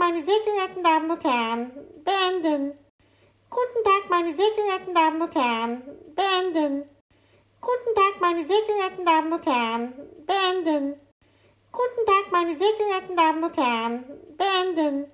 meine sehr geehrten Damen und Herren. Beenden. Guten Tag, meine sehr geehrten Damen und Herren. Beenden. Guten Tag, meine sehr geehrten Damen und Herren. Beenden. Guten Tag, meine sehr geehrten Damen und Herren. Beenden.